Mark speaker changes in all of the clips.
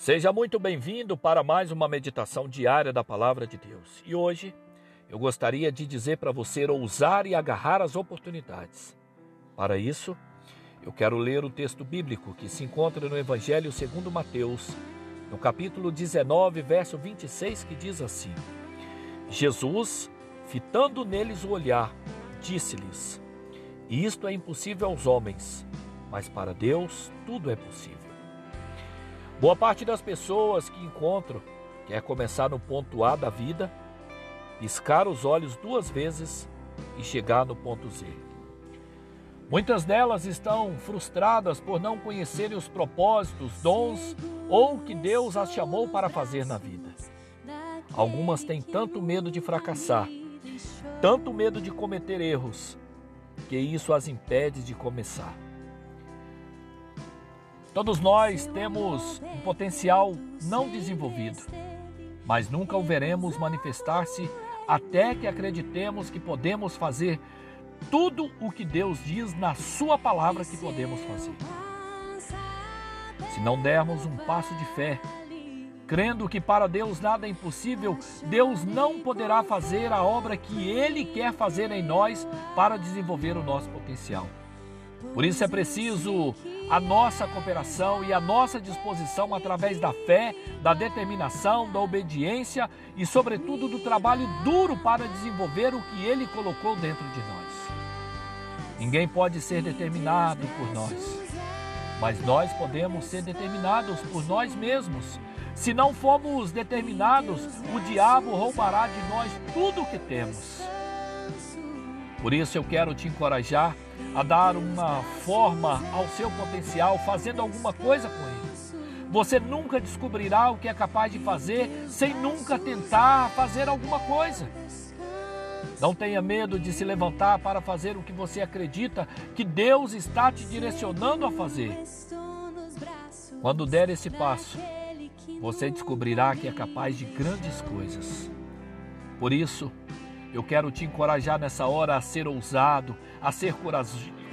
Speaker 1: Seja muito bem-vindo para mais uma meditação diária da Palavra de Deus. E hoje eu gostaria de dizer para você ousar e agarrar as oportunidades. Para isso, eu quero ler o texto bíblico que se encontra no Evangelho segundo Mateus, no capítulo 19, verso 26, que diz assim: Jesus, fitando neles o olhar, disse-lhes: Isto é impossível aos homens, mas para Deus tudo é possível. Boa parte das pessoas que encontro quer começar no ponto A da vida, piscar os olhos duas vezes e chegar no ponto Z. Muitas delas estão frustradas por não conhecerem os propósitos, dons ou o que Deus as chamou para fazer na vida. Algumas têm tanto medo de fracassar, tanto medo de cometer erros, que isso as impede de começar. Todos nós temos um potencial não desenvolvido, mas nunca o veremos manifestar-se até que acreditemos que podemos fazer tudo o que Deus diz na Sua palavra que podemos fazer. Se não dermos um passo de fé, crendo que para Deus nada é impossível, Deus não poderá fazer a obra que Ele quer fazer em nós para desenvolver o nosso potencial. Por isso é preciso a nossa cooperação e a nossa disposição através da fé, da determinação, da obediência e, sobretudo, do trabalho duro para desenvolver o que Ele colocou dentro de nós. Ninguém pode ser determinado por nós, mas nós podemos ser determinados por nós mesmos. Se não formos determinados, o diabo roubará de nós tudo o que temos. Por isso eu quero te encorajar a dar uma forma ao seu potencial, fazendo alguma coisa com ele. Você nunca descobrirá o que é capaz de fazer sem nunca tentar fazer alguma coisa. Não tenha medo de se levantar para fazer o que você acredita que Deus está te direcionando a fazer. Quando der esse passo, você descobrirá que é capaz de grandes coisas. Por isso, eu quero te encorajar nessa hora a ser ousado, a ser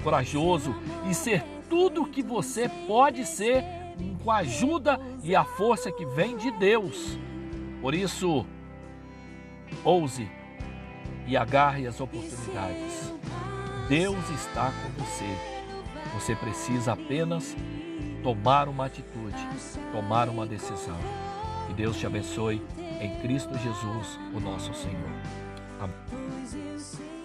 Speaker 1: corajoso e ser tudo o que você pode ser com a ajuda e a força que vem de Deus. Por isso, ouse e agarre as oportunidades. Deus está com você. Você precisa apenas tomar uma atitude, tomar uma decisão. Que Deus te abençoe em Cristo Jesus, o nosso Senhor. Amém.